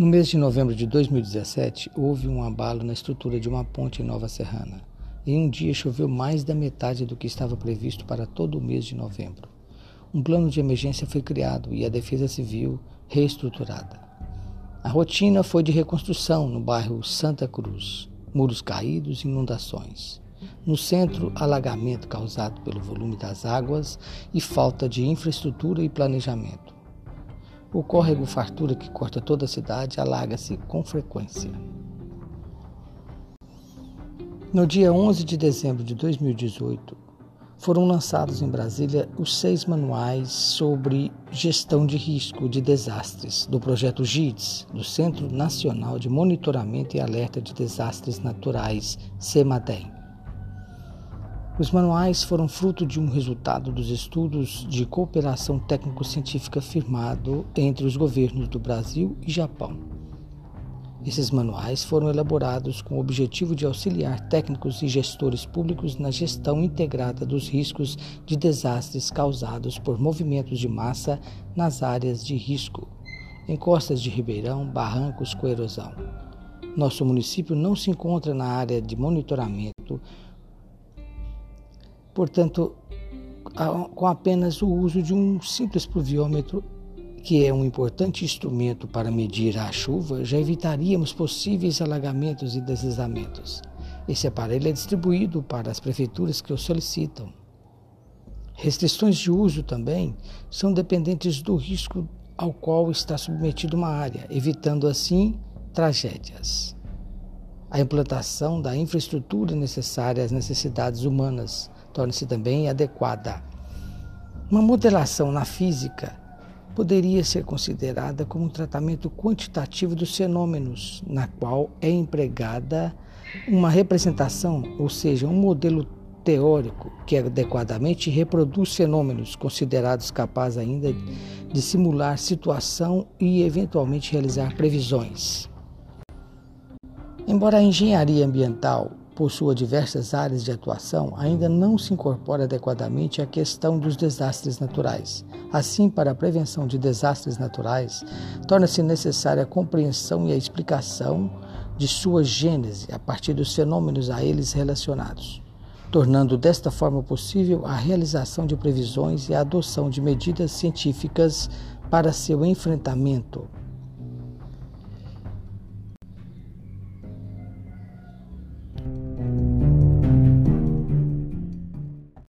No mês de novembro de 2017, houve um abalo na estrutura de uma ponte em Nova Serrana. Em um dia choveu mais da metade do que estava previsto para todo o mês de novembro. Um plano de emergência foi criado e a Defesa Civil reestruturada. A rotina foi de reconstrução no bairro Santa Cruz, muros caídos e inundações. No centro, alagamento causado pelo volume das águas e falta de infraestrutura e planejamento. O córrego Fartura, que corta toda a cidade, alaga-se com frequência. No dia 11 de dezembro de 2018, foram lançados em Brasília os seis manuais sobre gestão de risco de desastres do projeto GIDS, do Centro Nacional de Monitoramento e Alerta de Desastres Naturais, CEMADEM. Os manuais foram fruto de um resultado dos estudos de cooperação técnico-científica firmado entre os governos do Brasil e Japão. Esses manuais foram elaborados com o objetivo de auxiliar técnicos e gestores públicos na gestão integrada dos riscos de desastres causados por movimentos de massa nas áreas de risco, em costas de ribeirão, barrancos com erosão. Nosso município não se encontra na área de monitoramento Portanto, com apenas o uso de um simples pluviômetro, que é um importante instrumento para medir a chuva, já evitaríamos possíveis alagamentos e deslizamentos. Esse aparelho é distribuído para as prefeituras que o solicitam. Restrições de uso também são dependentes do risco ao qual está submetida uma área, evitando assim tragédias. A implantação da infraestrutura necessária às necessidades humanas torne-se também adequada. Uma modelação na física poderia ser considerada como um tratamento quantitativo dos fenômenos, na qual é empregada uma representação, ou seja, um modelo teórico que adequadamente reproduz fenômenos considerados capazes ainda de simular situação e eventualmente realizar previsões. Embora a engenharia ambiental possua diversas áreas de atuação, ainda não se incorpora adequadamente à questão dos desastres naturais. Assim, para a prevenção de desastres naturais, torna-se necessária a compreensão e a explicação de sua gênese a partir dos fenômenos a eles relacionados, tornando desta forma possível a realização de previsões e a adoção de medidas científicas para seu enfrentamento